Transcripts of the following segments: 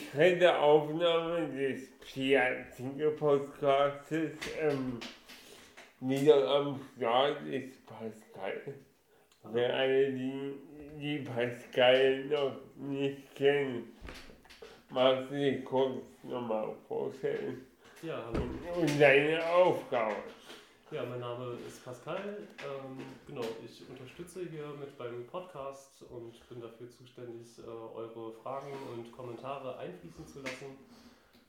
die dritte Aufnahme des Piazzinger Podcastes. Ähm, wieder am Start ist Pascal. Für alle, die, die Pascal noch nicht kennen, magst du dich kurz nochmal vorstellen Ja, hallo. und deine Aufgabe. Ja, mein Name ist Pascal. Ähm, genau, ich unterstütze hier mit beim Podcast und bin dafür zuständig, äh, eure Fragen und Kommentare einfließen zu lassen.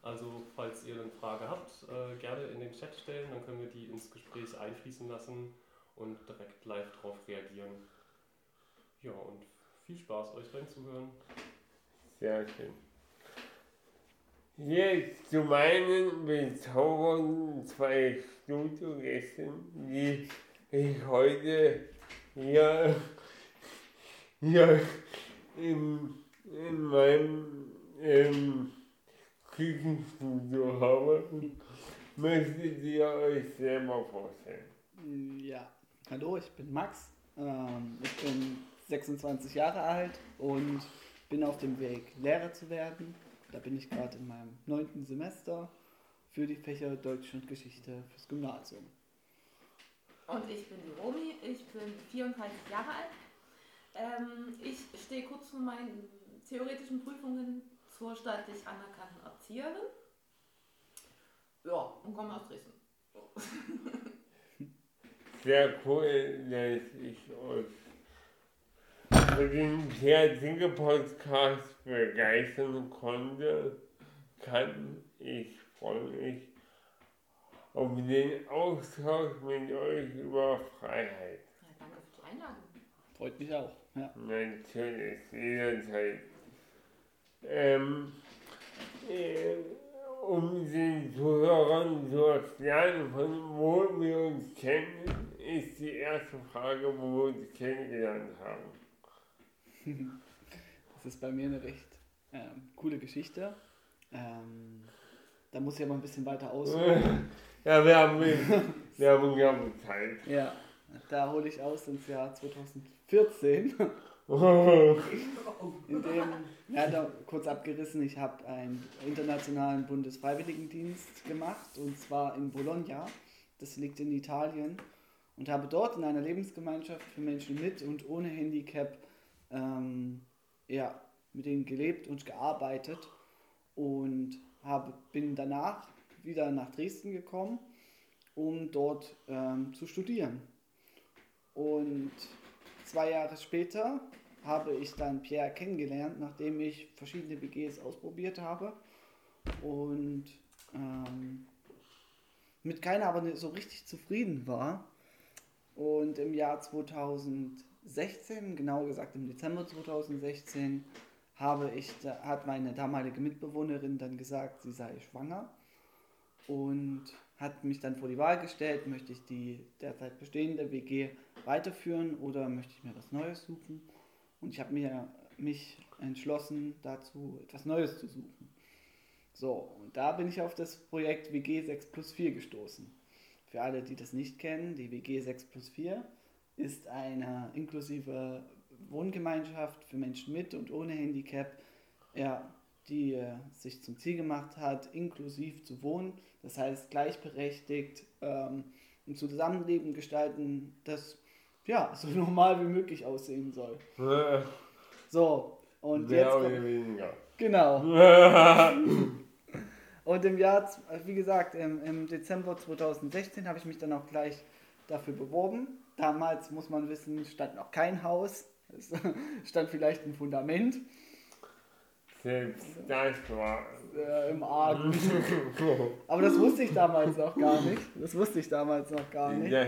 Also, falls ihr eine Frage habt, äh, gerne in den Chat stellen, dann können wir die ins Gespräch einfließen lassen und direkt live drauf reagieren. Ja, und viel Spaß, euch reinzuhören. Sehr schön. Jetzt zu meinen bezaubernden zwei Studiogästen, die ich heute hier, hier in, in meinem Küchenstudio habe. Möchtet ihr euch selber vorstellen? Ja, hallo, ich bin Max. Ähm, ich bin 26 Jahre alt und bin auf dem Weg, Lehrer zu werden. Da bin ich gerade in meinem neunten Semester für die Fächer Deutsch und Geschichte fürs Gymnasium. Und ich bin die Romi, ich bin 34 Jahre alt. Ähm, ich stehe kurz vor meinen theoretischen Prüfungen zur staatlich anerkannten Erzieherin. Ja, und komme aus Dresden. Sehr cool, dass ich euch für den Theater Podcast begeistern konnte, kann. Ich freue mich auf den Austausch mit euch über Freiheit. Ja, danke für die Einladung. Freut mich auch. Ja. Natürlich, jederzeit. Ähm, äh, um den Zuhörern zu erklären, von wo wir uns kennen, ist die erste Frage, wo wir uns kennengelernt haben. Das ist bei mir eine recht ähm, coole Geschichte. Ähm, da muss ich aber ein bisschen weiter ausholen. Ja, wir haben, wir haben gerne Zeit. Ja, da hole ich aus ins Jahr 2014. In dem, ja, da kurz abgerissen, ich habe einen internationalen Bundesfreiwilligendienst gemacht und zwar in Bologna, das liegt in Italien, und habe dort in einer Lebensgemeinschaft für Menschen mit und ohne Handicap ähm, ja, mit denen gelebt und gearbeitet und habe, bin danach wieder nach Dresden gekommen, um dort ähm, zu studieren. Und zwei Jahre später habe ich dann Pierre kennengelernt, nachdem ich verschiedene BGs ausprobiert habe und ähm, mit keiner aber so richtig zufrieden war. Und im Jahr 2016, genau gesagt im Dezember 2016, habe ich, hat meine damalige Mitbewohnerin dann gesagt, sie sei schwanger und hat mich dann vor die Wahl gestellt, möchte ich die derzeit bestehende WG weiterführen oder möchte ich mir was Neues suchen? Und ich habe mir mich entschlossen, dazu etwas Neues zu suchen. So, und da bin ich auf das Projekt WG 6 plus 4 gestoßen. Für alle, die das nicht kennen, die WG 6 plus 4 ist eine inklusive Wohngemeinschaft für Menschen mit und ohne Handicap, ja, die äh, sich zum Ziel gemacht hat, inklusiv zu wohnen, das heißt gleichberechtigt ähm, ein Zusammenleben gestalten, das ja, so normal wie möglich aussehen soll. Äh, So, und Mehr jetzt. oder weniger. Genau. Und im Jahr, z- wie gesagt, im, im Dezember 2016 habe ich mich dann auch gleich dafür beworben. Damals, muss man wissen, stand noch kein Haus. Es stand vielleicht ein Fundament. Selbst das war. äh, im Argen. Aber das wusste ich damals noch gar nicht. Das wusste ich damals noch gar nicht. Das,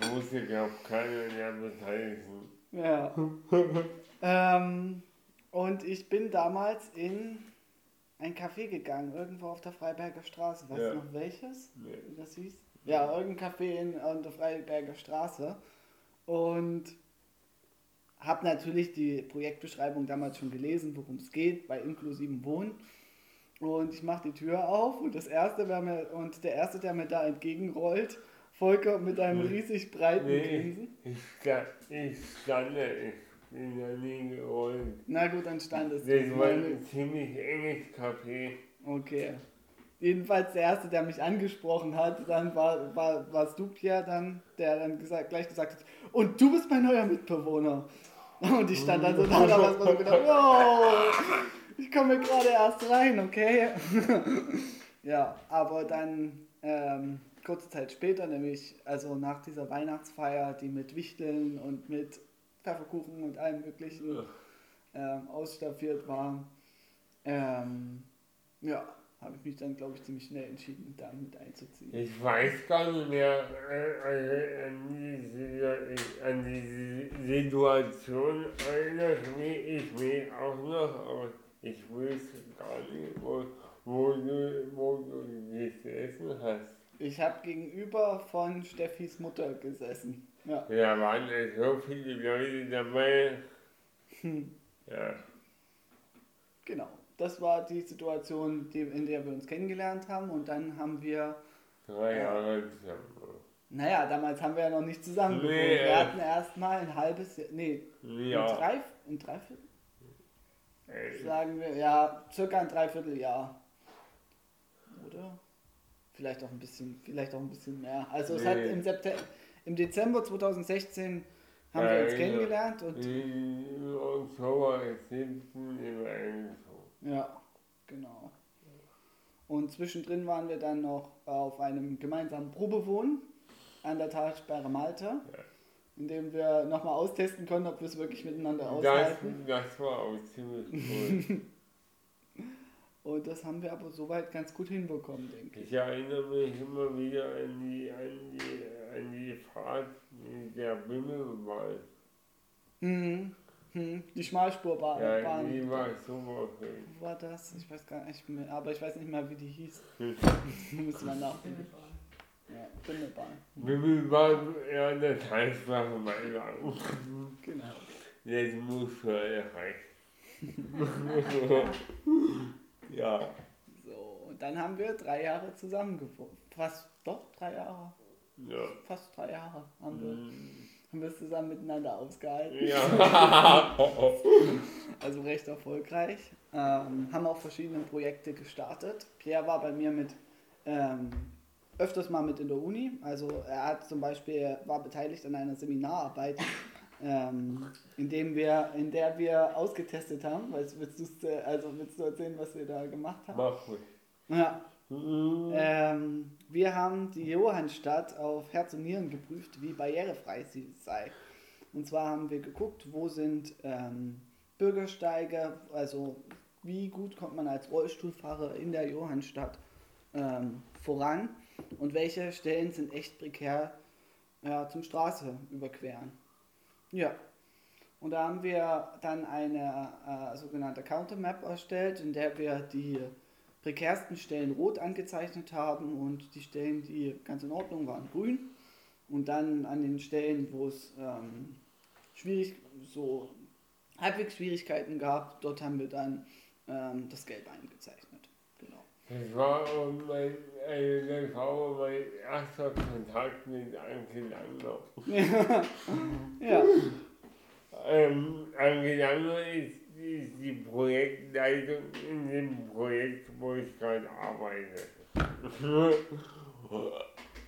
das wusste, glaube ich, keiner der Beteiligten. Ja. ähm, und ich bin damals in ein Café gegangen, irgendwo auf der Freiberger Straße. Weißt Ja. du noch welches? Nee. Das hieß? Ja, irgendein Café in, an der Freiberger Straße. Und habe natürlich die Projektbeschreibung damals schon gelesen, worum es geht, bei inklusiven Wohnen. Und ich mache die Tür auf und das erste, wer mir, und der erste, der mir da entgegenrollt, Volker mit einem riesig breiten Nee, Grinsen. ich, sta- ich stand da, ich bin da nie gerollt. Na gut, dann stand es. Das war ein ziemlich enges Café. Okay. Jedenfalls der erste, der mich angesprochen hat, dann war, war, warst du, Pierre, dann, der dann gesagt, gleich gesagt hat, und du bist mein neuer Mitbewohner. Und ich stand dann so da, da war so gedacht, wow, ich komme gerade erst rein, okay. ja, aber dann ähm, kurze Zeit später, nämlich also nach dieser Weihnachtsfeier, die mit Wichteln und mit Pfefferkuchen und allem möglichen ähm, ausstaffiert war, ähm, ja, habe ich mich dann, glaube ich, ziemlich schnell entschieden, da mit einzuziehen. Ich weiß gar nicht mehr äh, äh, an, diese, an diese Situation erinnere ich mich auch noch, aber ich wüsste gar nicht, wo, wo, du, wo du gesessen hast. Ich habe gegenüber von Steffis Mutter gesessen. Ja. Da waren ja so viele Leute dabei. Hm. Ja, Genau. Das war die Situation, die, in der wir uns kennengelernt haben. Und dann haben wir, drei Ja. Jahre zusammen. naja, damals haben wir ja noch nicht zusammen gewohnt. Nee, Wir äh. hatten erst mal ein halbes Jahr, nee, Ja, ein, drei, ein Dreiviertel, ey, sagen wir, ja, circa ein Dreivierteljahr. Oder? Vielleicht auch ein bisschen, vielleicht auch ein bisschen mehr. Also es hat Nee. im, September, im Dezember 2016 haben Ja, wir uns kennengelernt und im Oktober 17 im. Ja, genau. Und zwischendrin waren wir dann noch auf einem gemeinsamen Probewohnen an der Talsperre Malte, in dem wir nochmal austesten konnten, ob wir es wirklich miteinander Das, aushalten. das war auch ziemlich cool. Und das haben wir aber soweit ganz gut hinbekommen, denke ich. Ich erinnere mich immer wieder an die, an die, an die Fahrt der Bimmelbahn. Mhm. Mhm. Die Schmalspurbahn. Ja, die war super. Wo war das? Ich weiß gar nicht mehr, aber ich weiß nicht mehr, wie die hieß. Hm. Müssen wir nachdenken. Ja, Bimmelbahn. Bimmelbahn, ja, das heißt, machen wir lang. Genau. Das muss schon erreichen. ja, So, und dann haben wir drei Jahre zusammen gewohnt. Fast, doch, drei Jahre. ja. Fast drei Jahre haben wir, Mm, haben wir es zusammen miteinander ausgehalten. Ja. Also recht erfolgreich. Ähm, haben auch verschiedene Projekte gestartet. Pierre war bei mir mit ähm, öfters mal mit in der Uni. Also er hat zum Beispiel war beteiligt an einer Seminararbeit, ähm, in, dem wir, in der wir ausgetestet haben. Weißt, willst, du's, äh, also willst du erzählen, was wir da gemacht haben? Mach ruhig. Ja, Mm, Ähm, wir haben die Johannstadt auf Herz und Nieren geprüft, wie barrierefrei sie sei. Und zwar haben wir geguckt, wo sind ähm, Bürgersteige, also wie gut kommt man als Rollstuhlfahrer in der Johannstadt ähm, voran und welche Stellen sind echt prekär ja, zum Straße überqueren. Ja. Und da haben wir dann eine äh, sogenannte Countermap erstellt, in der wir die prekärsten Stellen rot angezeichnet haben und die Stellen, die ganz in Ordnung waren, grün. Und dann an den Stellen, wo es ähm, schwierig, so halbwegs Schwierigkeiten gab, dort haben wir dann ähm, das Gelb eingezeichnet. Genau. Das war mein, also das war mein erster Kontakt mit Anke Langloff. ja, Ähm, Anke Langloff ist, ist die Projektleitung in dem Projekt, wo ich gerade arbeite.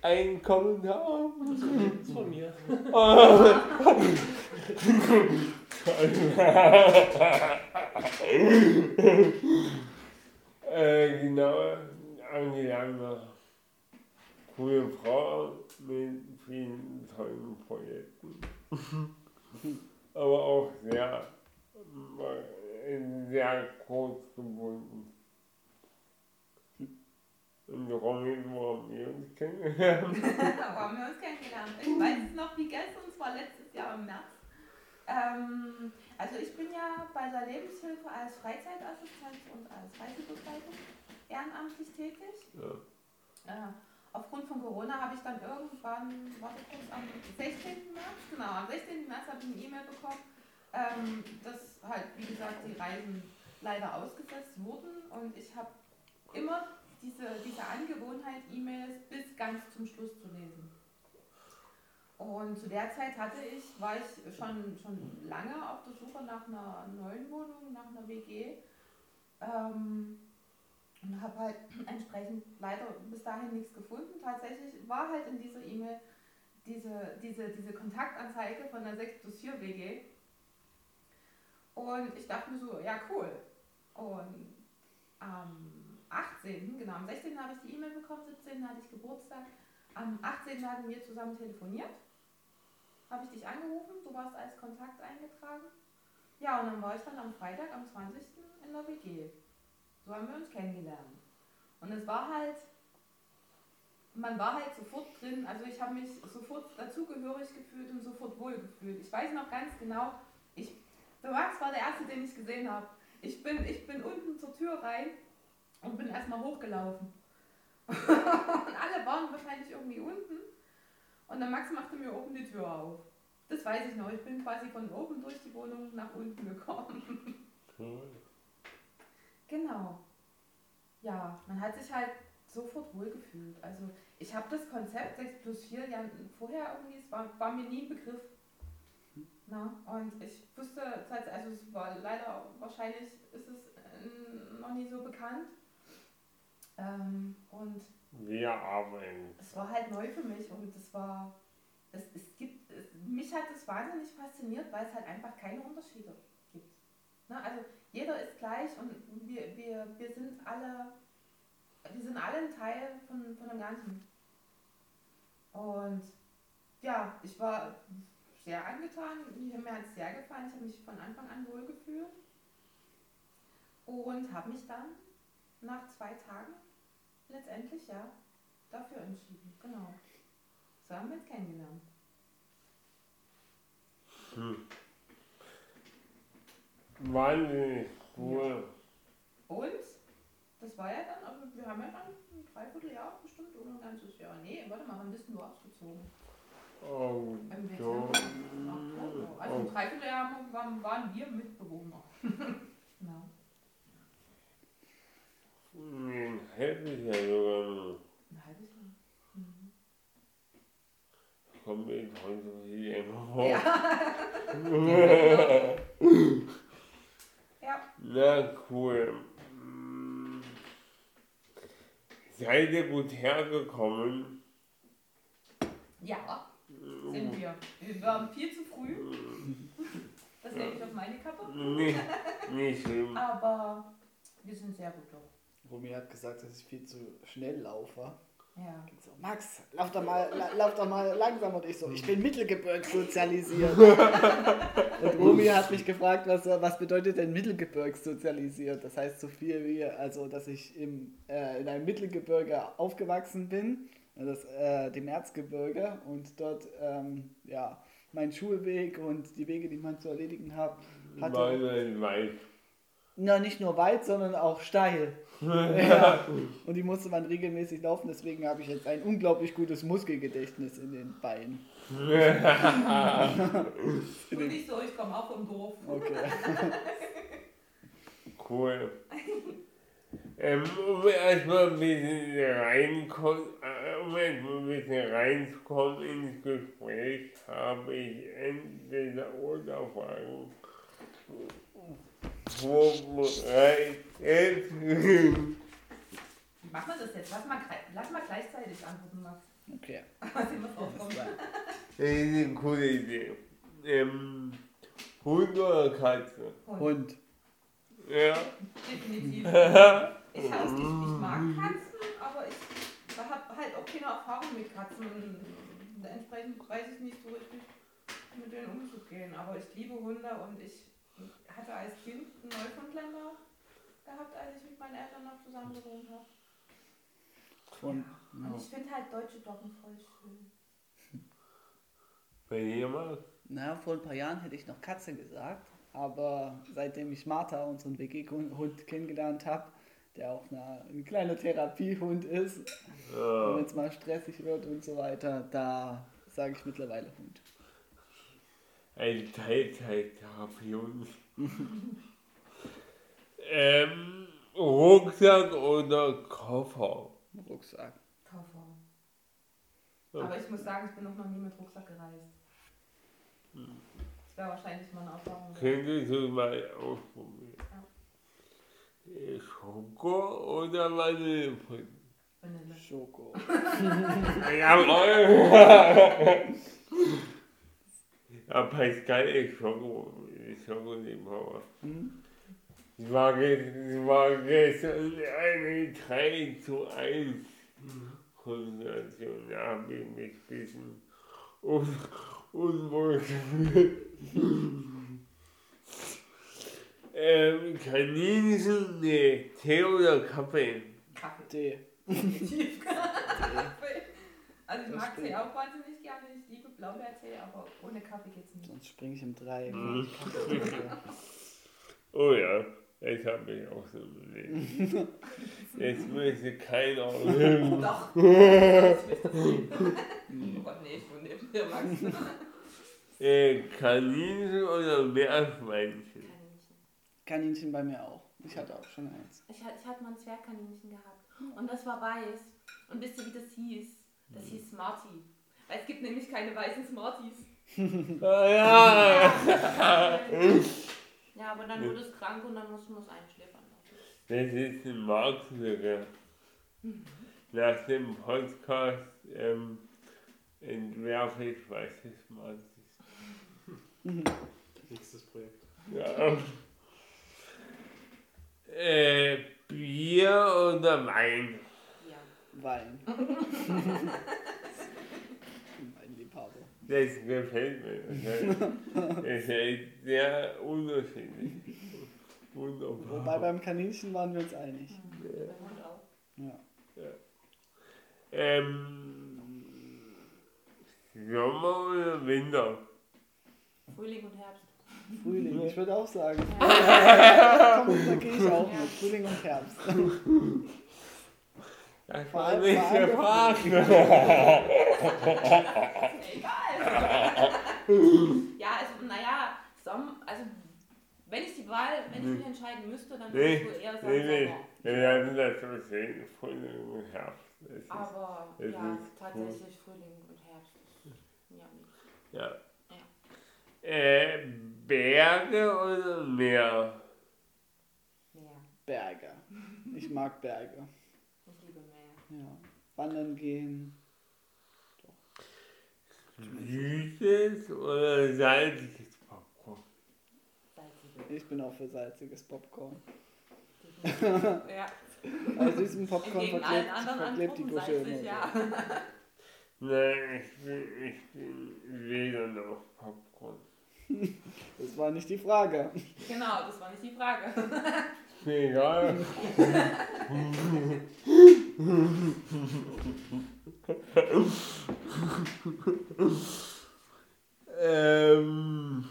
Ein Kommentar. Das ist von mir. äh, genau, angelangt. Coole Frau mit vielen tollen Projekten. Aber auch sehr sehr kurz gebunden. Und Romy, wo haben wir uns kennengelernt? Wo haben wir uns kennengelernt? Ich weiß es noch wie gestern, es war letztes Jahr im März. Ähm, also ich bin ja bei der Lebenshilfe als Freizeitassistent und als Reisebegleitung ehrenamtlich tätig. Ja. Äh, aufgrund von Corona habe ich dann irgendwann, warte kurz, am 16. März, genau, am 16. März habe ich eine E-Mail bekommen, ähm, dass halt, wie gesagt, die Reisen leider ausgesetzt wurden und ich habe immer diese, diese Angewohnheit, E-Mails bis ganz zum Schluss zu lesen. Und zu der Zeit hatte ich, war ich schon, schon lange auf der Suche nach einer neuen Wohnung, nach einer WG. Ähm, und habe halt entsprechend leider bis dahin nichts gefunden. Tatsächlich war halt in dieser E-Mail diese, diese, diese Kontaktanzeige von der 6 plus 4 WG. Und ich dachte mir so, ja cool. Und am 18., genau, am 16. habe ich die E-Mail bekommen, 17. hatte ich Geburtstag. Am 18. hatten wir zusammen telefoniert. Habe ich dich angerufen, du warst als Kontakt eingetragen. Ja, und dann war ich dann am Freitag, am 20. in der WG. So haben wir uns kennengelernt. Und es war halt, man war halt sofort drin, also ich habe mich sofort dazugehörig gefühlt und sofort wohl gefühlt. Ich weiß noch ganz genau, der Max war der Erste, den ich gesehen habe. Ich bin, ich bin unten zur Tür rein und bin erstmal hochgelaufen. und alle waren wahrscheinlich irgendwie unten. Und der Max machte mir oben die Tür auf. Das weiß ich noch. Ich bin quasi von oben durch die Wohnung nach unten gekommen. Cool. Genau. Ja, man hat sich halt sofort wohlgefühlt. Also ich habe das Konzept 6 plus 4 ja vorher irgendwie, es war, war mir nie ein Begriff. Na, und ich wusste, also es war leider, wahrscheinlich ist es äh, noch nie so bekannt. Ähm, und Wir arbeiten. es war halt neu für mich und es war, es, es gibt, es, mich hat es wahnsinnig fasziniert, weil es halt einfach keine Unterschiede gibt. Ne? Also jeder ist gleich und wir, wir, wir sind alle, wir sind alle ein Teil von, von dem Ganzen. Und ja, ich war sehr angetan, mir hat es sehr gefallen, ich habe mich von Anfang an wohl gefühlt und habe mich dann nach zwei Tagen letztendlich ja dafür entschieden. Genau. So haben wir uns kennengelernt. Wahnsinnig cool. Und das war ja dann, also wir haben ja dann ein Dreivierteljahr bestimmt oder ein ganzes Jahr. Nee, warte mal, wann bist du ausgezogen? Oh, so. Also ein Dreivierteljahr waren, waren wir Mitbewohner. genau. Ein halbes Jahr sogar noch. Ein halbes Jahr. Mhm. Kommt mir jetzt heute so viel länger vor. Ja. Na cool. Mm. Seid ihr gut hergekommen? Ja, sind wir. Wir waren viel zu früh. Das nehme ich auf meine Kappe. Nicht schlimm. Aber wir sind sehr gut durch. Romy hat gesagt, dass ich viel zu schnell laufe. Ja. So, Max, lauf doch mal, la, lauf doch mal langsam und ich so, ich bin Mittelgebirg sozialisiert. und Romy hat mich gefragt, was, was bedeutet denn Mittelgebirg sozialisiert? Das heißt so viel wie, also dass ich im, äh, in einem Mittelgebirge aufgewachsen bin, das, äh, dem Erzgebirge und dort ähm, ja, mein Schulweg und die Wege, die man zu erledigen hat, hatte. Weil man weiß. Na, nicht nur weit, sondern auch steil. ja. Und die musste man regelmäßig laufen, deswegen habe ich jetzt ein unglaublich gutes Muskelgedächtnis in den Beinen. Und nicht so, ich komme auch vom Dorf. Okay. Cool. Ähm, um erstmal ein bisschen reinkommen, äh, um erstmal ein bisschen reinzukommen ins Gespräch, habe ich entweder oder Fragen vorbereitet. Wie machen wir das jetzt? Lass mal, lass mal gleichzeitig antworten, Max. Okay. Was immer drauf kommt. Das ist eine coole Idee. Ähm, Hund oder Katze? Hund. Ja. Definitiv. Ich, hab, ich, ich mag Katzen, aber ich habe halt auch keine Erfahrung mit Katzen. Und entsprechend weiß ich nicht so richtig, mit denen umzugehen. Aber ich liebe Hunde und ich hatte als Kind einen Neufundländer gehabt, als ich mit meinen Eltern noch zusammen gewohnt habe. Und ja. ich finde halt deutsche Doggen voll schön. Bei jemand? Na, vor ein paar Jahren hätte ich noch Katze gesagt, aber seitdem ich Martha, unseren WG-Hund, kennengelernt habe, der auch eine, ein kleiner Therapiehund ist, Ja. wenn es mal stressig wird und so weiter, da sage ich mittlerweile Hund. Ein Teilzeit-Therapie. ähm, Rucksack oder Koffer? Rucksack. Koffer. Ja. Aber ich muss sagen, ich bin noch, noch nie mit Rucksack gereist. Das wäre wahrscheinlich mal eine Erfahrung. Könntest du mal ausprobieren? Äh, Schoko oder Vanillepudding? Vanille. Schoko. Jawohl! ja, Pascal ist Schoko. Schokoliebhaber. Hm? Es war, es war gestern eine 3 zu 1 Kombination. Da habe ich mich ein bisschen un unwohl gefühlt. Ähm, Kaninchen, nee, Tee oder Kaffee? Kaffee. Tee. Definitiv Kaffee. Also ich Das mag. Tee auch wahnsinnig gerne. Ich liebe Blaubeertee, aber ohne Kaffee geht's nicht. Sonst springe ich im Dreieck. Mhm. Oh ja, das habe ich auch so überlegt. Jetzt möchte keiner. Doch. Ich das sehen. oh Gott, nee, ich neben dir, Max. äh, Kaninchen oder Meerschweinchen? Kaninchen. Bei mir auch. Ich hatte auch schon eins. Ich, hatte- ich hatte mal ein Zwergkaninchen gehabt. Und das war weiß. Und wisst ihr, wie das hieß? Das hieß Smarty. Weil es gibt nämlich keine weißen Smarties. Ah, ja! Ja, aber dann wurde es krank und dann mussten wir es einschläfern. Das ist ein Marktlücke. Nach dem Podcast ähm, entwerfe ich, was es mal ist. Nächstes Projekt. Ja. Äh, Bier oder Wein? Ja. Wein. mein Liebhaber. Das gefällt mir. Das ist sehr unterschiedlich. Wunderbar. Wobei beim Kaninchen waren wir uns einig. Der Hund auch. Ja. Ähm, Sommer oder Winter? Frühling und Herbst. Frühling, ich würde auch sagen. Ja. Komm, da gehe ich auch mit. Frühling und Herbst. Das Vor war allem- nicht gefragt. Egal. ja, also, naja, Sommer, also, wenn ich die Wahl, wenn ich mich entscheiden müsste, dann würde ich wohl eher sagen nee, nee. Sommer. Werden das so sehen. Frühling und Herbst. Aber ja, tatsächlich Frühling und Herbst. Ja, ja. Äh, Berge oder Meer? Meer. Berge. Ich mag Berge. Ich liebe Meer. Ja. Wandern gehen. Süßes oder salziges Popcorn? Salzige. Ich bin auch für salziges Popcorn. ja. Bei süßem Popcorn verklebt, anderen verklebt die Gusche immer. ja. Nein, ich bin, ich bin weder noch Popcorn. Das war nicht die Frage. Genau, das war nicht die Frage. Egal. ähm,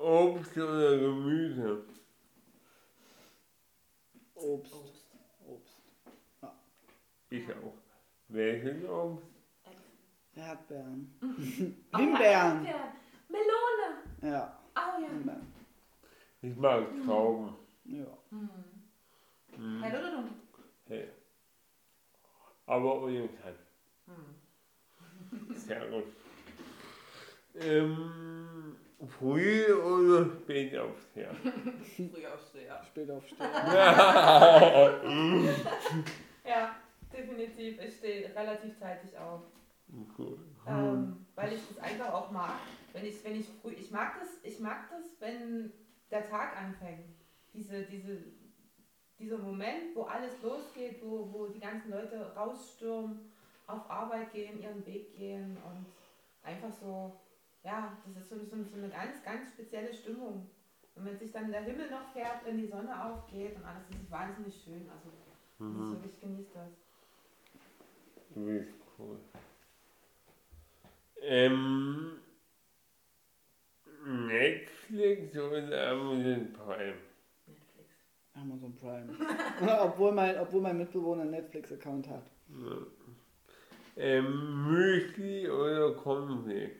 Obst oder Gemüse? Obst. Obst. Ich auch. Welches Obst? Erdbeeren. Oh, Himbeeren. Erdbeeren. Melone. Ja. Oh ja. Himbeeren. Ich mag Trauben. Ja. Hm. Hm. Hell oder dunkel? Hey. Aber ohne Kann. Hm. Sehr gut. Ähm, früh oder spät aufstehen? Früh aufstehen. Spät aufstehen. Ja, definitiv. Ich stehe relativ zeitig auf. Cool. Ähm, weil ich das einfach auch mag. Wenn ich, wenn ich früh, ich mag das, ich mag das, wenn der Tag anfängt. Diese, diese, dieser Moment, wo alles losgeht, wo, wo die ganzen Leute rausstürmen, auf Arbeit gehen, ihren Weg gehen und einfach so ja, das ist so, so, so eine ganz, ganz spezielle Stimmung. Und wenn sich dann der Himmel noch färbt, wenn die Sonne aufgeht und alles, das ist wahnsinnig schön. Also, das Mhm. wirklich genießt das. Du bist cool. Ähm, Netflix oder Amazon Prime? Netflix. Amazon Prime. obwohl, mein, obwohl mein Mitbewohner einen Netflix-Account hat. Ja. Ähm, Müsli oder Cornflakes?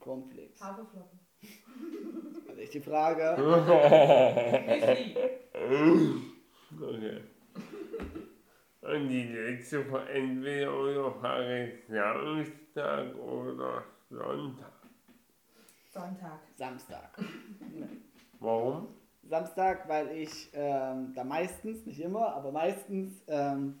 Cornflakes. Haferflocken. Also ich die Frage. Müsli. okay. Und die letzte oder Frage Samstag oder Sonntag. Sonntag. Samstag. Warum? Samstag, weil ich ähm, da meistens, nicht immer, aber meistens ähm,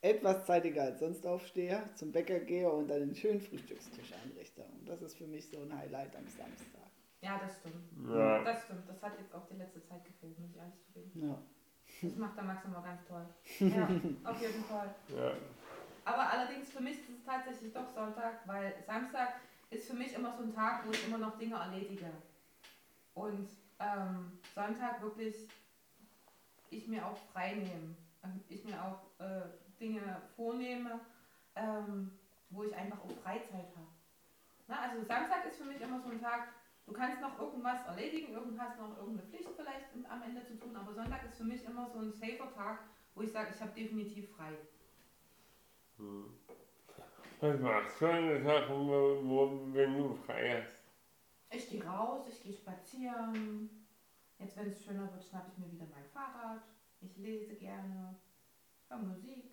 etwas zeitiger als sonst aufstehe, zum Bäcker gehe und dann einen schönen Frühstückstisch einrichte. Und das ist für mich so ein Highlight am Samstag. Ja, das stimmt. Ja. Das stimmt. Das hat jetzt auch die letzte Zeit gefehlt, muss ich ehrlich zugeben. Ja. Das macht der Max immer ganz toll. Ja, auf jeden Fall. Ja. Aber allerdings für mich ist es tatsächlich doch Sonntag, weil Samstag ist für mich immer so ein Tag, wo ich immer noch Dinge erledige. Und ähm, Sonntag wirklich ich mir auch frei nehme. Und Ich mir auch äh, Dinge vornehme, ähm, wo ich einfach auch Freizeit habe. Na, also Samstag ist für mich immer so ein Tag, du kannst noch irgendwas erledigen, irgend hast noch irgendeine Pflicht vielleicht am Ende zu tun, aber Sonntag ist für mich immer so ein safer Tag, wo ich sage, ich habe definitiv frei. Hm. Was machst du an den Sachen, wo, wo, wenn du frei hast? Ich gehe raus, ich gehe spazieren. Jetzt, wenn es schöner wird, schnappe ich mir wieder mein Fahrrad. Ich lese gerne. Höre Musik.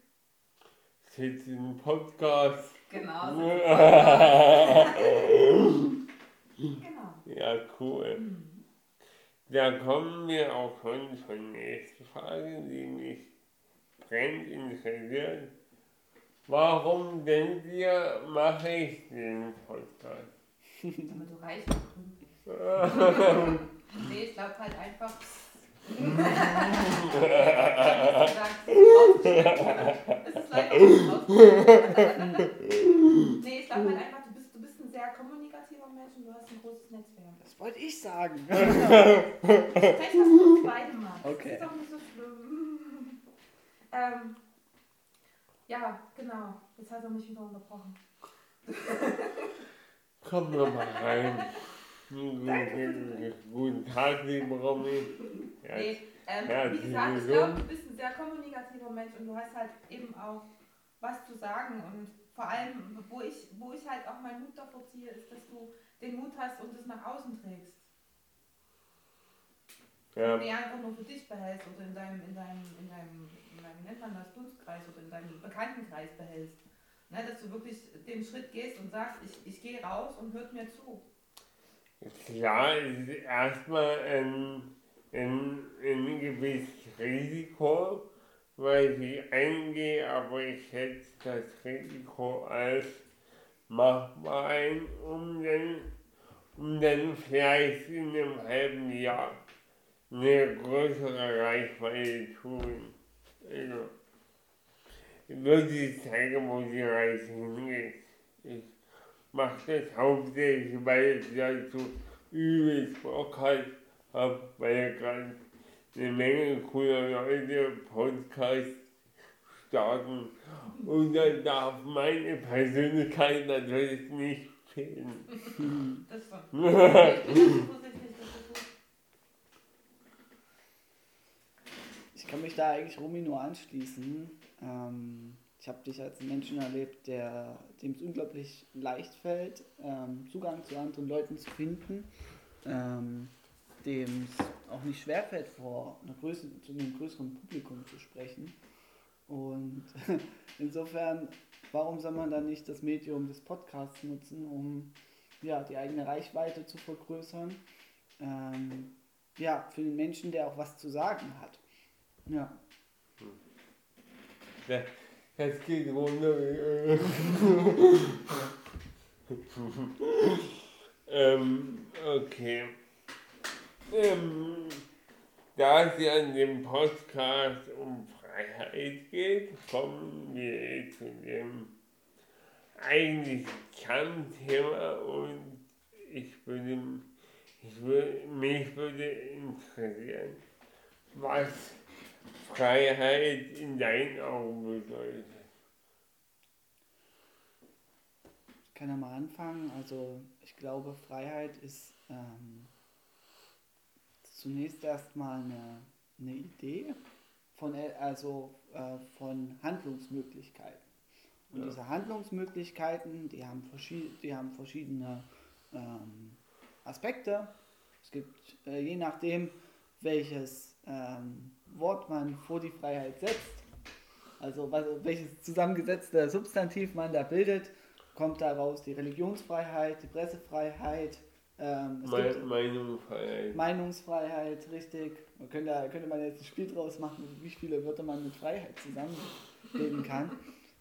Sitzt im Podcast. Genau. ja, genau. cool. Mhm. Da kommen wir auch schon zur nächsten Frage, die mich brennt interessiert. Warum denkt ihr, mache ich den Podcast? Damit du reich. Nee, ich glaube halt einfach. Es ist leider nicht. Nee, ich glaube halt einfach, du bist, du bist ein sehr kommunikativer Mensch und du hast ein großes Netzwerk. Das wollte ich sagen. Vielleicht hast beide mal. Okay. Das ist doch nicht so schlimm. ähm, ja, genau. Jetzt hat er mich wieder unterbrochen. Komm doch mal rein. Guten Tag, liebe Romy. Ja, Nee, ähm, Ja, wie gesagt, ich glaube, du bist ein sehr kommunikativer Mensch und du hast halt eben auch was zu sagen. Und vor allem, wo ich, wo ich halt auch meinen Mut davor ziehe, ist, dass du den Mut hast und es nach außen trägst. ja, Und nicht einfach nur für dich behältst oder in deinem, in deinem, in deinem, in deinem, nennt man das, Dunstkreis oder in deinem Bekanntenkreis behältst. Ne, dass du wirklich den Schritt gehst und sagst, ich, ich gehe raus und hört mir zu. klar ist erstmal ein, ein, ein gewisses Risiko, weil ich eingehe, aber ich schätze das Risiko als machbar ein, um dann, um dann vielleicht in einem halben Jahr eine größere Reichweite tun. Also, wird sich zeigen, wo die Reise hingeht. Ich mache das hauptsächlich, weil ich dazu übelst Bock halt habe, weil gerade eine Menge cooler Leute Podcasts starten. Und dann darf meine Persönlichkeit natürlich nicht fehlen. Das stimmt. Ich kann mich da eigentlich Romy nur anschließen. Ähm, ich habe dich als einen Menschen erlebt, der dem es unglaublich leicht fällt, ähm, Zugang zu anderen Leuten zu finden, ähm, dem es auch nicht schwerfällt, vor einer Größe, zu einem größeren Publikum zu sprechen. Und insofern, warum soll man dann nicht das Medium des Podcasts nutzen, um ja, die eigene Reichweite zu vergrößern? Ähm, ja, für den Menschen, der auch was zu sagen hat. Ja. Das, das geht runter. wie- ähm, okay. Ähm, da es ja in dem Podcast um Freiheit geht, kommen wir zu dem eigentlich Kernthema und ich würde, ich würde, mich würde interessieren, was Freiheit in deinen Augen bedeutet. Ich kann ja mal anfangen. Also ich glaube, Freiheit ist ähm, zunächst erstmal eine, eine Idee von, äh, also, äh, von Handlungsmöglichkeiten. Und Ja. diese Handlungsmöglichkeiten, die haben, verschied die haben verschiedene ähm, Aspekte. Es gibt, äh, je nachdem, welches ähm, Wort man vor die Freiheit setzt, also was, welches zusammengesetzte Substantiv man da bildet, kommt daraus die Religionsfreiheit, die Pressefreiheit, ähm, Me Meinungsfreiheit. Meinungsfreiheit, richtig. Man könnte, da könnte man jetzt ein Spiel draus machen, wie viele Wörter man mit Freiheit zusammenbilden kann.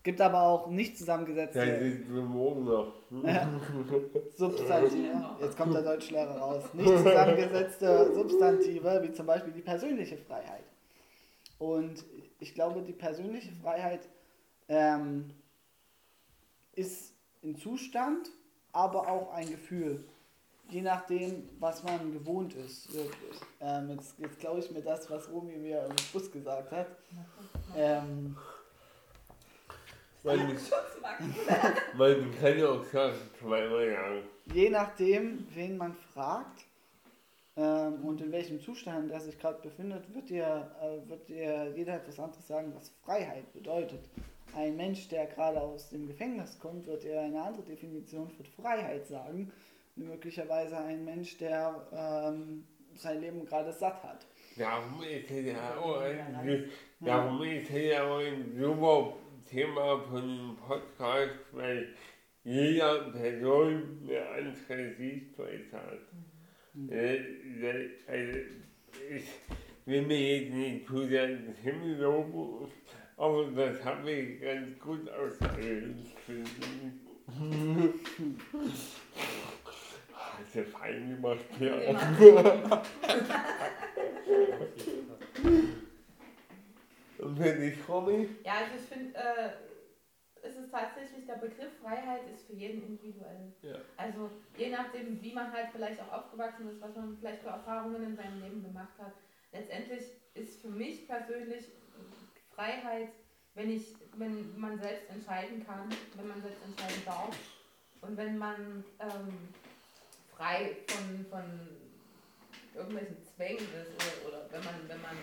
Gibt aber auch nicht zusammengesetzte ist morgen noch. Ja. Substantive. Jetzt kommt der Deutschlehrer raus. Nicht zusammengesetzte Substantive, wie zum Beispiel die persönliche Freiheit. Und ich glaube, die persönliche Freiheit ähm, ist ein Zustand, aber auch ein Gefühl. Je nachdem, was man gewohnt ist. Wirklich. Ähm, jetzt jetzt glaube ich mir das, was Romy mir im Bus gesagt hat. Ähm, Man, man kann ja auch sagen, zweimal sagen. je nachdem, wen man fragt ähm, und in welchem Zustand er sich gerade befindet, wird dir, äh, wird dir jeder etwas anderes sagen, was Freiheit bedeutet. Ein Mensch, der gerade aus dem Gefängnis kommt, wird dir eine andere Definition für Freiheit sagen, möglicherweise ein Mensch, der ähm, sein Leben gerade satt hat. Darum ist es ja auch ein, darum ist es ja auch ein super Thema von dem Podcast, weil jeder Person eine andere Sichtweise hat. Äh, äh, Also, ich will mir jetzt nicht zu sehr den Himmel loben, aber das habe ich ganz gut ausgelegt. Hast du fein gemacht, ja. Und für dich, Romy? Ja, also ich finde, äh, es ist tatsächlich, der Begriff Freiheit ist für jeden individuell. Ja. Also je nachdem, wie man halt vielleicht auch aufgewachsen ist, was man vielleicht für Erfahrungen in seinem Leben gemacht hat. Letztendlich ist für mich persönlich Freiheit, wenn ich, wenn man selbst entscheiden kann, wenn man selbst entscheiden darf und wenn man ähm, frei von, von irgendwelchen Zwängen ist oder, oder wenn man, wenn man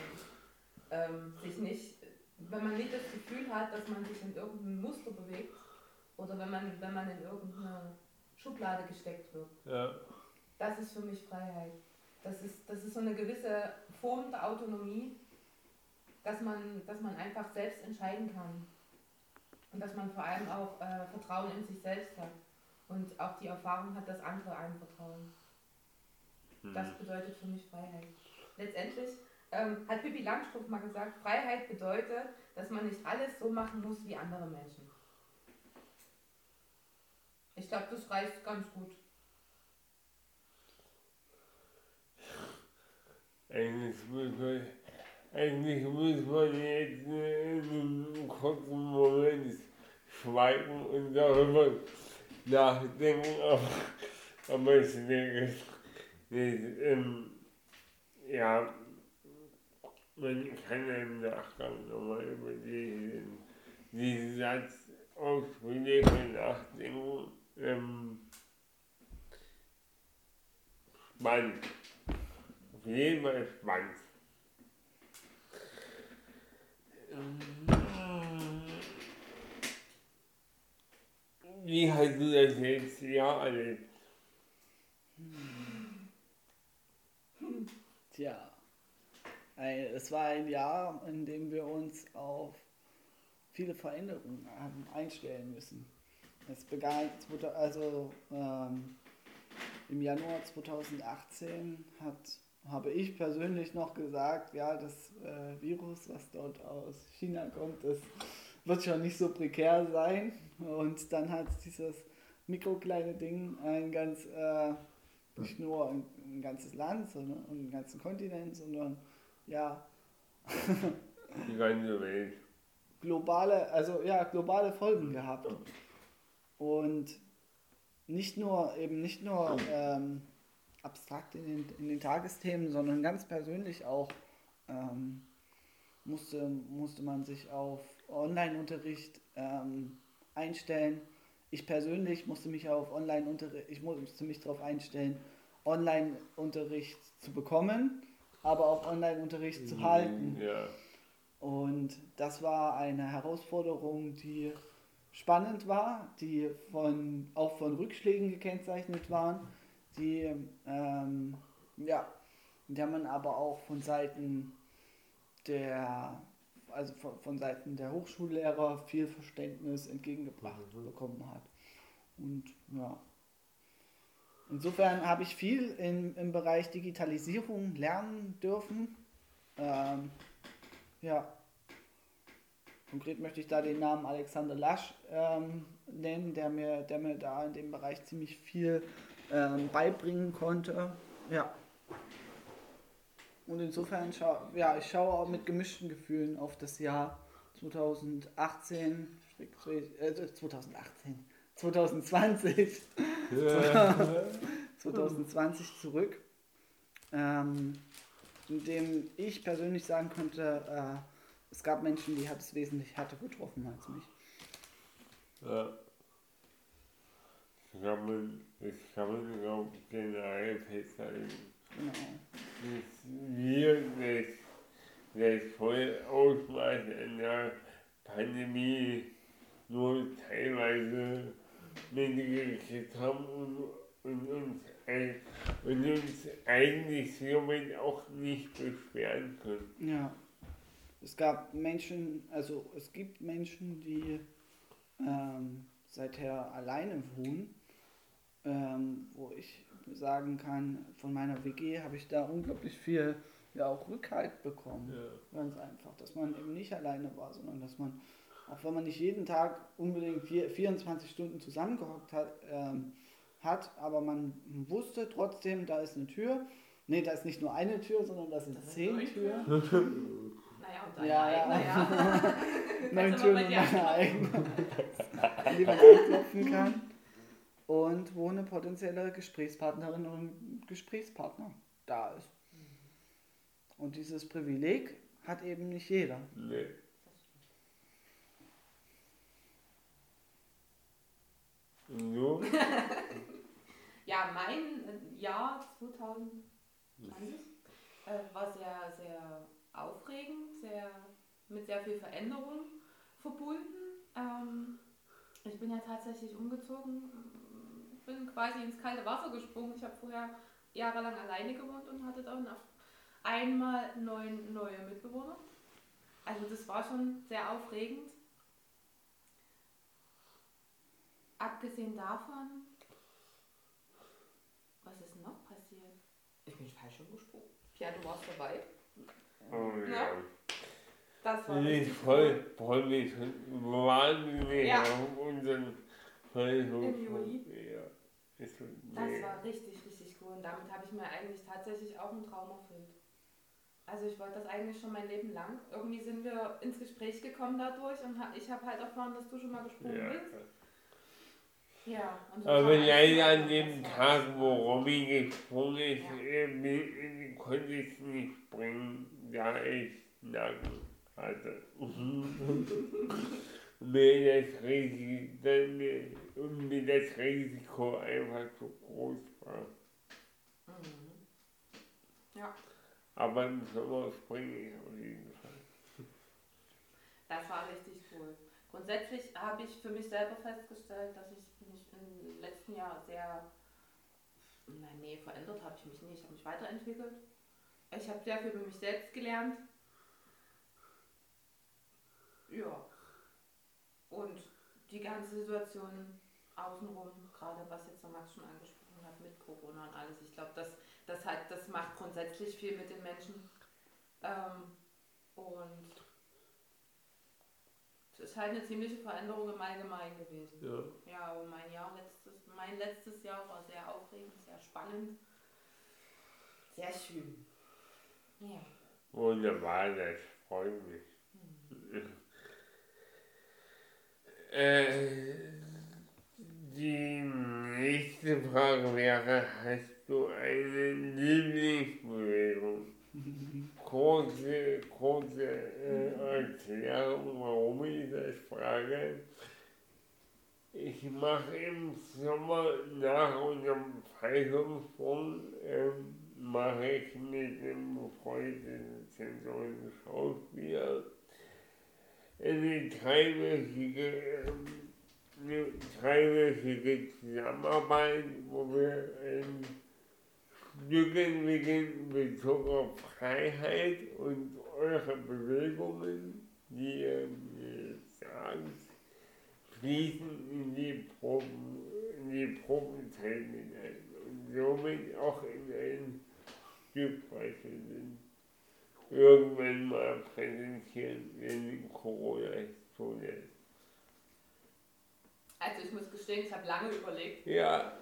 ähm, sich nicht, wenn man nicht das Gefühl hat, dass man sich in irgendeinem Muster bewegt oder wenn man, wenn man in irgendeine Schublade gesteckt wird. Ja. Das ist für mich Freiheit. Das ist, das ist so eine gewisse Form der Autonomie, dass man, dass man einfach selbst entscheiden kann. Und dass man vor allem auch äh, Vertrauen in sich selbst hat. Und auch die Erfahrung hat, dass andere einem vertrauen. Das bedeutet für mich Freiheit. Letztendlich ähm, hat Pippi Langstrumpf mal gesagt, Freiheit bedeutet, dass man nicht alles so machen muss wie andere Menschen. Ich glaube, das reicht ganz gut. Eigentlich muss man, eigentlich muss man jetzt in einem kurzen Moment schweigen und darüber nachdenken, aber, aber ich denke, das, ähm, ja, man kann im Nachgang nochmal über diesen, diesen Satz ausführlicher nachdenken. Ähm, spannend. Auf jeden Fall spannend. Wie hast du das letzte Jahr erlebt? Tja, ein, es war ein Jahr, in dem wir uns auf viele Veränderungen einstellen müssen. Es begann, also ähm, im Januar 2018 hat, habe ich persönlich noch gesagt, ja, das äh, Virus, was dort aus China kommt, das wird schon nicht so prekär sein. Und dann hat dieses mikrokleine Ding ein ganz, äh, nicht nur ein, ein ganzes Land, sondern einen ganzen Kontinent, sondern ja, Die ganze Welt. globale, also ja, globale Folgen gehabt. Und nicht nur eben nicht nur ähm, abstrakt in den, in den Tagesthemen, sondern ganz persönlich auch ähm, musste, musste man sich auf Online-Unterricht ähm, einstellen. Ich persönlich musste mich auf Online-Unterricht, ich musste mich darauf einstellen, Online-Unterricht zu bekommen, aber auch Online-Unterricht zu halten. Ja. Und das war eine Herausforderung, die spannend war, die von, auch von Rückschlägen gekennzeichnet waren, die, ähm, ja, in der man aber auch von Seiten der, also von, von Seiten der Hochschullehrer viel Verständnis entgegengebracht bekommen hat. Und ja. Insofern habe ich viel in, im Bereich Digitalisierung lernen dürfen. Ähm, ja. Konkret möchte ich da den Namen Alexander Lasch ähm, nennen, der mir, der mir da in dem Bereich ziemlich viel ähm, beibringen konnte. Ja. Und insofern schau, ja, ich schaue auch mit gemischten Gefühlen auf das Jahr 2018, äh, 2018, 2020, 2020 zurück, ähm, in dem ich persönlich sagen könnte, äh, es gab Menschen, die hat es wesentlich härter getroffen als mich. Ja. Das kann man glaube ich generell festhalten. Genau. Wir das, das volle Ausmaß einer Pandemie nur teilweise mitgekriegt haben und, und, uns, und uns eigentlich somit auch nicht beschweren können. Ja. Es gab Menschen, also es gibt Menschen, die ähm, seither alleine wohnen, ähm, wo ich sagen kann, von meiner WG habe ich da unglaublich viel ja auch Rückhalt bekommen. Ja. Ganz einfach, dass man eben nicht alleine war, sondern dass man, auch wenn man nicht jeden Tag unbedingt vier, 24 Stunden zusammengehockt hat, ähm, hat, aber man wusste trotzdem, da ist eine Tür. Nee, da ist nicht nur eine Tür, sondern da sind Das sind zehn Türen. Naja, und deine Ja, eigene, ja. ja. Neun Türen und meine eigene, die man anklopfen kann. Und wo eine potenzielle Gesprächspartnerin und Gesprächspartner da ist. Und dieses Privileg hat eben nicht jeder. Nee. So? Ja, mein äh, Jahr 2020 äh, war sehr, sehr aufregend, sehr, mit sehr viel Veränderung verbunden. Ähm, ich bin ja tatsächlich umgezogen, bin quasi ins kalte Wasser gesprungen. Ich habe vorher jahrelang alleine gewohnt und hatte dann auf einmal neun neue Mitbewohner. Also das war schon sehr aufregend. Abgesehen davon, was ist noch passiert? Ich bin falsch umgesprungen. Ja, du warst dabei. Oh ja. Ja. Das war Ich richtig voll, mich schon wahnsinnig Ja. Versuch. Im Juli. Ja. Das war richtig, richtig cool. Und damit habe ich mir eigentlich tatsächlich auch einen Traum erfüllt. Also ich wollte das eigentlich schon mein Leben lang. Irgendwie sind wir ins Gespräch gekommen dadurch und ich habe halt erfahren, dass du schon mal gesprungen Ja. bist. Ja. Und so Aber leider an dem Tag, wo. Robby gesprungen ist, Ja. äh, konnte ich nicht springen, da ich Nacken hatte. mir das Risiko, und mir das Risiko einfach zu groß war. Mhm. Ja, Aber im Sommer springe ich auf jeden Fall. das war richtig cool. Grundsätzlich habe ich für mich selber festgestellt, dass ich mich im letzten Jahr sehr, nein, nee, verändert habe ich mich nicht, ich habe mich weiterentwickelt. Ich habe sehr viel über mich selbst gelernt. Ja. Und die ganze Situation außenrum, gerade was jetzt der Max schon angesprochen hat mit Corona und alles, ich glaube, das, das, halt, das macht grundsätzlich viel mit den Menschen. Ähm, und es ist halt eine ziemliche Veränderung im Allgemeinen gewesen. Ja. Ja, und mein Jahr letztes, mein letztes Jahr war sehr aufregend, sehr spannend. Sehr schön. Ja. Wunderbar, das freut mich. Äh, die nächste Frage wäre, hast du eine Lieblingsbewegung? Kurze, kurze äh, Erklärung, warum ich das frage. Ich mache im Sommer nach unserem Faltungssprung ähm, mache ich mit dem befreundeten zentralen Schauspieler ähm, eine dreiwöchige Zusammenarbeit, wo wir ein Stück entwickeln in Bezug auf Freiheit und eure Bewegungen, die ihr sagt, fließen in die Proben, in die Probenzeit hinein und somit auch in ein Stück sind. Irgendwann mal präsentieren, wenn die Corona es zulässt. Also ich muss gestehen, ich habe lange überlegt. Ja.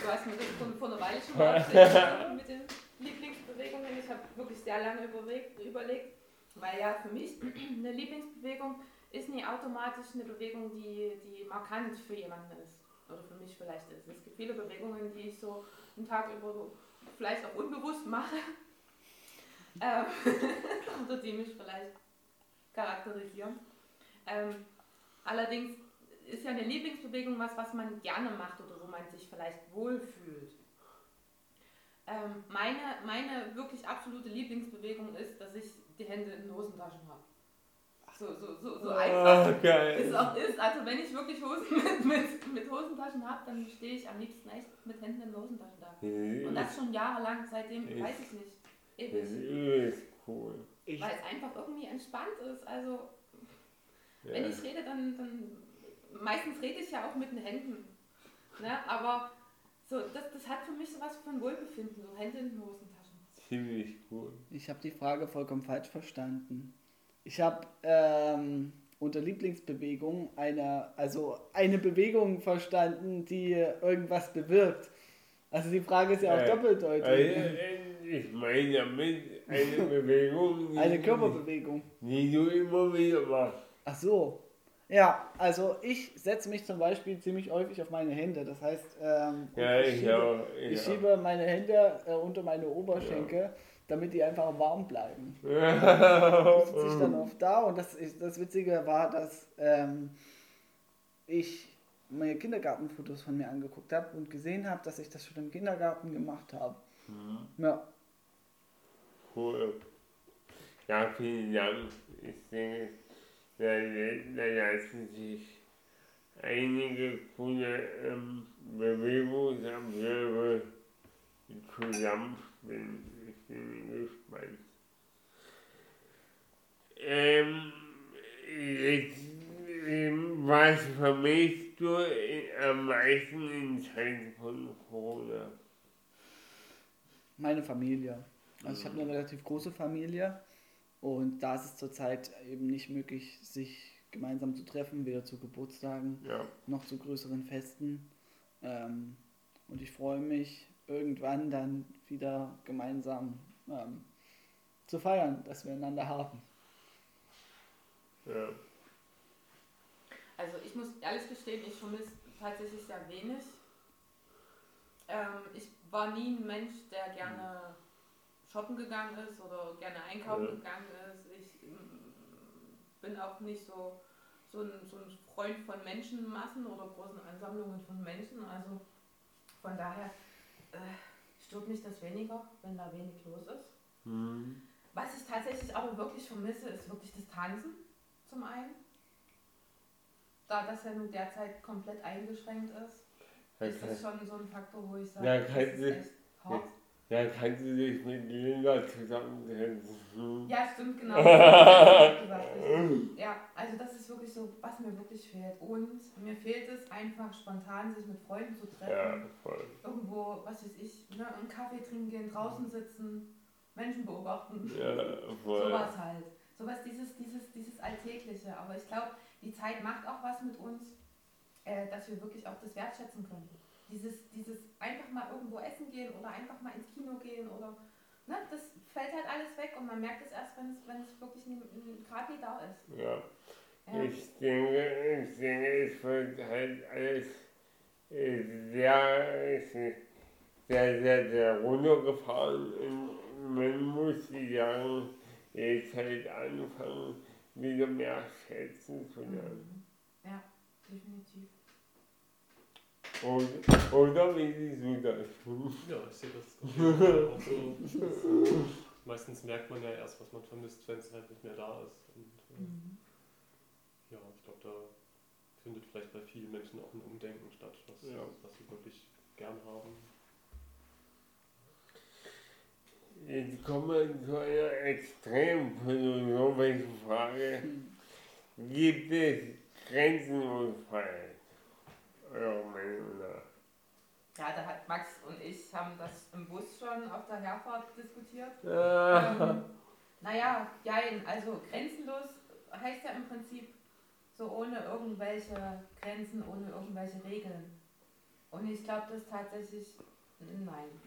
Du hast mir das vor, vor einer Weile schon mal erzählt mit den Lieblingsbewegungen. Ich habe wirklich sehr lange überlegt, überlegt, weil ja für mich eine Lieblingsbewegung ist nie automatisch eine Bewegung, die, die markant für jemanden ist. Oder für mich vielleicht ist. Es gibt viele Bewegungen, die ich so einen Tag über vielleicht auch unbewusst mache. Ähm, oder die mich vielleicht charakterisieren. Ähm, allerdings ist ja eine Lieblingsbewegung was, was man gerne macht oder wo man sich vielleicht wohlfühlt. Ähm, meine, meine wirklich absolute Lieblingsbewegung ist, dass ich die Hände in Hosentaschen habe. So, so, so, so einfach Oh, geil. es auch ist. Also wenn ich wirklich Hosen mit, mit, mit Hosentaschen habe, dann stehe ich am liebsten echt mit Händen in Hosentaschen da. Und das schon jahrelang, seitdem, Ich- weiß ich nicht. Ist cool. Ich, Weil es einfach irgendwie entspannt ist. Also Ja. wenn ich rede, dann, dann meistens rede ich ja auch mit den Händen. Ne? Aber so, das, das hat für mich sowas von Wohlbefinden, so Hände in den Hosentaschen. Ziemlich cool. ich habe die Frage vollkommen falsch verstanden. Ich habe ähm, unter Lieblingsbewegung eine, also eine Bewegung verstanden, die irgendwas bewirkt. Also die Frage ist ja auch Äh, doppeldeutig. Also, ich meine damit eine Bewegung, die, Eine Körperbewegung. die du immer wieder machst. Ach so. Ja, also ich setze mich zum Beispiel ziemlich häufig auf meine Hände. Das heißt, ähm, Ja, ich, ich schiebe, auch. ich Ich schiebe meine Hände äh, unter meine Oberschenkel, damit die einfach warm bleiben. auch. Das sitze ich dann oft da und das, ist, das Witzige war, dass ähm, ich meine Kindergartenfotos von mir angeguckt habe und gesehen habe, dass ich das schon im Kindergarten gemacht habe. Mhm. Ja, Cool. Ja, vielen Dank. Ich denke, da, da lassen sich einige coole ähm, Bewegungsabläufe zusammenspielen. Ich bin gespannt. Ähm, jetzt, ähm, was vermisst du in, am meisten in Zeiten von Corona? meine Familie. Also ich habe eine relativ große Familie und da ist es zurzeit eben nicht möglich, sich gemeinsam zu treffen, weder zu Geburtstagen Ja. noch zu größeren Festen. Ähm, und ich freue mich, irgendwann dann wieder gemeinsam ähm, zu feiern, dass wir einander haben. Ja. Also ich muss ehrlich gestehen, ich vermisse tatsächlich sehr wenig. Ähm, ich war nie ein Mensch, der gerne shoppen gegangen ist oder gerne einkaufen Ja. gegangen ist. Ich ähm, bin auch nicht so, so, ein, so ein Freund von Menschenmassen oder großen Ansammlungen von Menschen. Also von daher äh, stört mich das weniger, wenn da wenig los ist. Hm. Was ich tatsächlich aber wirklich vermisse, ist wirklich das Tanzen zum einen. Da das ja nun derzeit komplett eingeschränkt ist, ist das schon so ein Faktor, wo ich sage, Ja, das kann ist echt hart. Ja, kannst du dich mit Linda zusammensetzen? Ja, stimmt, genau. Ja, also das ist wirklich so, was mir wirklich fehlt. Und mir fehlt es einfach spontan, sich mit Freunden zu treffen. Ja, voll. Irgendwo, was weiß ich, ne, einen Kaffee trinken gehen, draußen sitzen, Menschen beobachten. Ja, voll. Sowas halt. Sowas, dieses, dieses, dieses Alltägliche. Aber ich glaube, die Zeit macht auch was mit uns, äh, dass wir wirklich auch das wertschätzen können. Dieses, dieses einfach mal irgendwo essen gehen oder einfach mal ins Kino gehen oder ne, das fällt halt alles weg und man merkt es erst, wenn es, wenn es wirklich gerade nie da ist. Ja. Ja. Ich denke, ich denke, es wird halt alles äh, sehr, sehr, sehr, sehr runtergefahren und man muss die Jahre jetzt halt anfangen, wieder mehr schätzen zu lernen. Mhm. Ja, definitiv. Und, oder wie siehst du das? Ja, ich sehe das auch so. Meistens merkt man ja erst, was man vermisst, wenn es halt nicht mehr da ist. Und, äh, Mhm. ja, ich glaube, da findet vielleicht bei vielen Menschen auch ein Umdenken statt, was, Ja. was sie wirklich gern haben. Jetzt kommen wir zu einer extrem philosophischen Frage. Gibt es grenzenlose Freiheit? Ja, da hat Max und ich haben das im Bus schon auf der Herfahrt diskutiert. Ah, Ähm, naja, jein, also grenzenlos heißt ja im Prinzip so ohne irgendwelche Grenzen, ohne irgendwelche Regeln. Und ich glaube das tatsächlich, nein.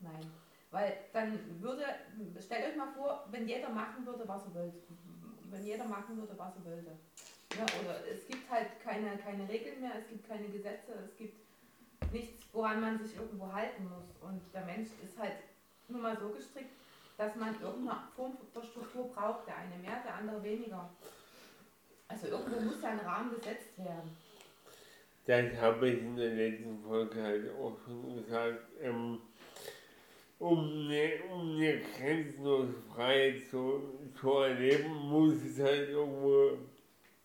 Nein. Weil dann würde, stellt euch mal vor, wenn jeder machen würde, was er wollte. Wenn jeder machen würde, was er wollte. Ja, oder es gibt halt keine, keine Regeln mehr, es gibt keine Gesetze, es gibt nichts, woran man sich irgendwo halten muss. Und der Mensch ist halt nur mal so gestrickt, dass man irgendeine Form der Struktur braucht, der eine mehr, der andere weniger. Also irgendwo muss ja ein Rahmen gesetzt werden. Das habe ich in der letzten Folge halt auch schon gesagt. Ähm, um eine, um eine grenzenlose Freiheit zu, zu erleben, muss es halt irgendwo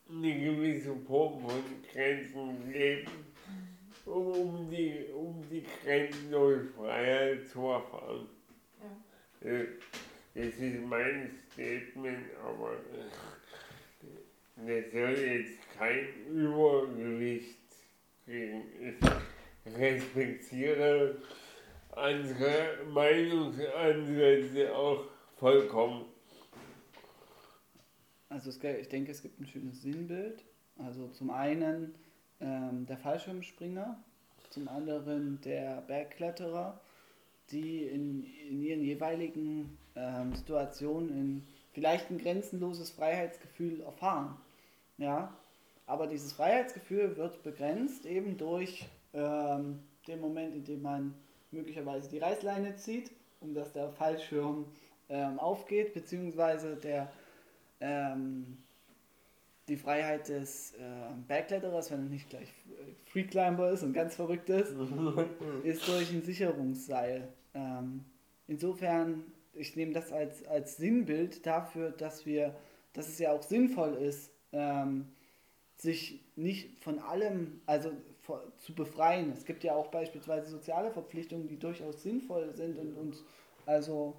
eine gewisse Form von Grenzen geben, um die, um die grenzenlose Freiheit zu erfahren. Ja. Äh, Das ist mein Statement, aber äh, das soll jetzt kein Übergewicht kriegen. Ich respektiere andere Meinungsansätze auch vollkommen. Also es, ich denke, es gibt ein schönes Sinnbild. Also zum einen ähm, der Fallschirmspringer, zum anderen der Bergkletterer, die in, in ihren jeweiligen ähm, Situationen in vielleicht ein grenzenloses Freiheitsgefühl erfahren. Ja, aber dieses Freiheitsgefühl wird begrenzt eben durch ähm, den Moment, in dem man möglicherweise die Reißleine zieht, um dass der Fallschirm ähm, aufgeht, beziehungsweise der ähm, die Freiheit des äh, Bergkletterers, wenn er nicht gleich äh, Freeclimber ist und ganz verrückt ist, ist durch ein Sicherungsseil. Ähm, insofern, ich nehme das als, als Sinnbild dafür, dass wir, dass es ja auch sinnvoll ist, ähm, sich nicht von allem, also zu befreien. Es gibt ja auch beispielsweise soziale Verpflichtungen, die durchaus sinnvoll sind und uns also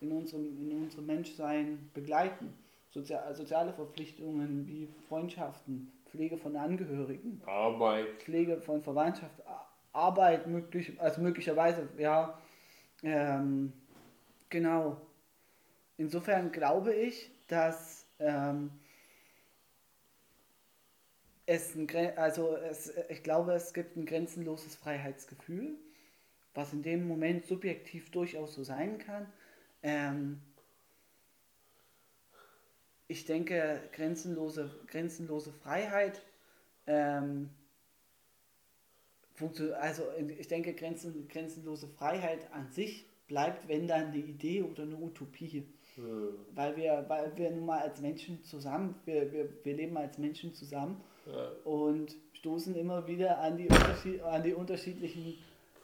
in unserem, in unserem Menschsein begleiten. Sozial, soziale Verpflichtungen wie Freundschaften, Pflege von Angehörigen, Arbeit. Pflege von Verwandtschaft, Arbeit möglich, also möglicherweise, ja, ähm, genau. Insofern glaube ich, dass ähm, es ein, also es, ich glaube, es gibt ein grenzenloses Freiheitsgefühl, was in dem Moment subjektiv durchaus so sein kann. Ähm, ich denke, grenzenlose, grenzenlose Freiheit, ähm, also ich denke, Grenzen, grenzenlose Freiheit an sich bleibt, wenn dann eine Idee oder eine Utopie. Hm, Weil wir, weil wir nun mal als Menschen zusammen, wir, wir, wir leben als Menschen zusammen ja. und stoßen immer wieder an die, Unterschied, an die unterschiedlichen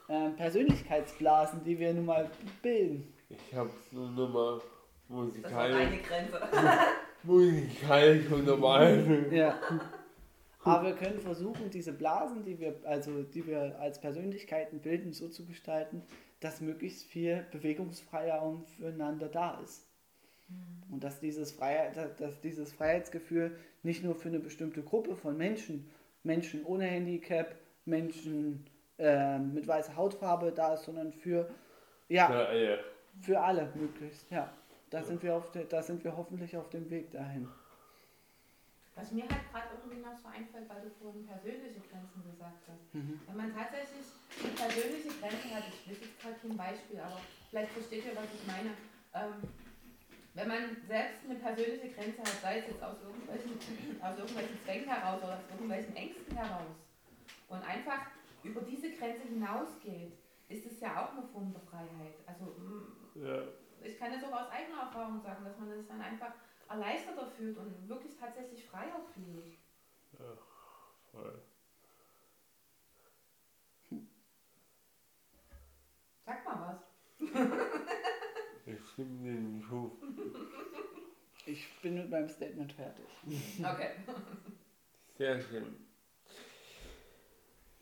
ähm, Persönlichkeitsblasen, die wir nun mal bilden. Ich habe es nur nochmal Das war meine musikalisch, Grenze. musikalisch untermalt. Ja. Aber wir können versuchen, diese Blasen, die wir, also die wir als Persönlichkeiten bilden, so zu gestalten, dass möglichst viel Bewegungsfreiraum füreinander da ist. Und dass dieses, Freiheit, dass- dieses Freiheitsgefühl nicht nur für eine bestimmte Gruppe von Menschen, Menschen ohne Handicap, Menschen ähm, mit weißer Hautfarbe da ist, sondern für, ja, Ja, ja. für alle möglichst. Ja, da sind wir auf der, da sind wir hoffentlich auf dem Weg dahin. Was mir halt gerade irgendwie noch so einfällt, weil du vorhin persönliche Grenzen gesagt hast. Wenn man tatsächlich eine persönliche Grenze hat, ich weiß jetzt gerade kein Beispiel, aber vielleicht versteht ihr, was ich meine. Ähm, wenn man selbst eine persönliche Grenze hat, sei es jetzt aus irgendwelchen, aus irgendwelchen Zwängen heraus oder aus irgendwelchen Ängsten heraus, und einfach über diese Grenze hinausgeht, ist es ja auch eine Form der Freiheit. Also mm, Ja. Ich kann es auch aus eigener Erfahrung sagen, dass man sich dann einfach erleichterter fühlt und wirklich tatsächlich freier fühlt. Voll. Sag mal was. Ich stimme dem zu. Ich bin mit meinem Statement fertig. Okay. Sehr schön.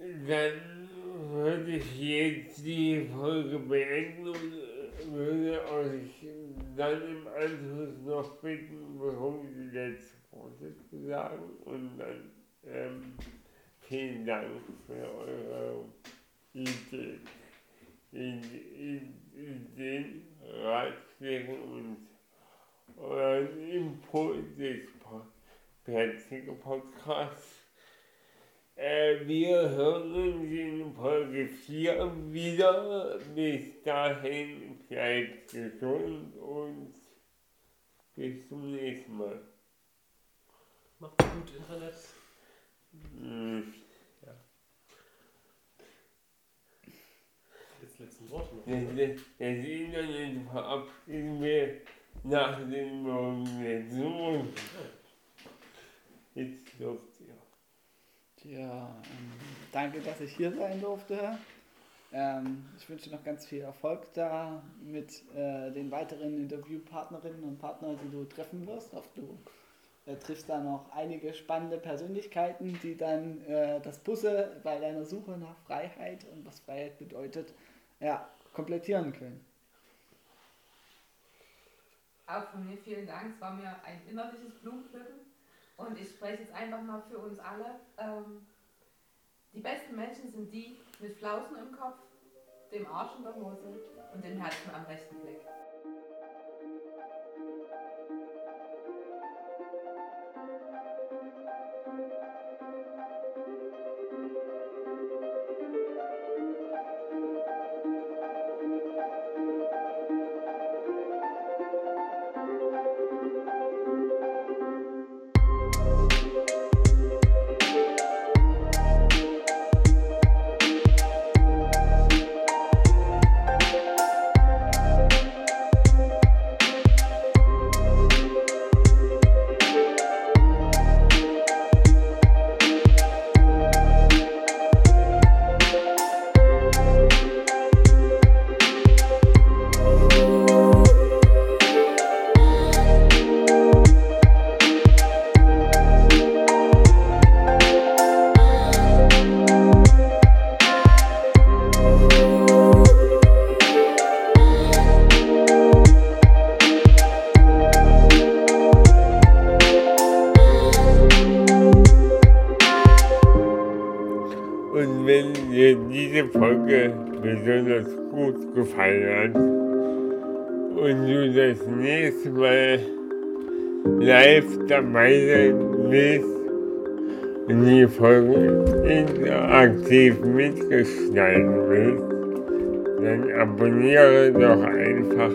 Dann würde ich jetzt die Folge beenden und würde euch dann im Anschluss noch bitten, warum die letzte Worte zu sagen und dann ähm, vielen Dank für eure Ideen, Ideen, Ideen Ratschläge und euren Input des Podcasts. Äh, wir hören uns in Folge 4 wieder. Bis dahin bleibt gesund und bis zum nächsten Mal. Macht gut Internet. Hm, Jetzt letzten Worte noch. Das, das, das Internet verabschieden wir nach den Morgen Jetzt ihr. Ja, ähm, danke, dass ich hier sein durfte. Ähm, ich wünsche noch ganz viel Erfolg da mit äh, den weiteren Interviewpartnerinnen und Partnern, die du treffen wirst. Auch du äh, triffst da noch einige spannende Persönlichkeiten, die dann äh, das Puzzle bei deiner Suche nach Freiheit und was Freiheit bedeutet, ja, komplettieren können. Auch von mir vielen Dank. Es war mir ein innerliches Blumenpflücken. Und ich spreche jetzt einfach mal für uns alle. Ähm, die besten Menschen sind die mit Flausen im Kopf, dem Arsch in der Hose und dem Herzen am rechten Fleck. Hat und du das nächste Mal live dabei sein willst und die Folgen interaktiv mitgestalten willst, dann abonniere doch einfach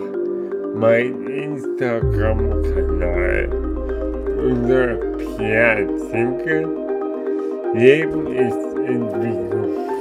meinen Instagram-Kanal unter Pierre Zinke. Leben ist Entwicklung.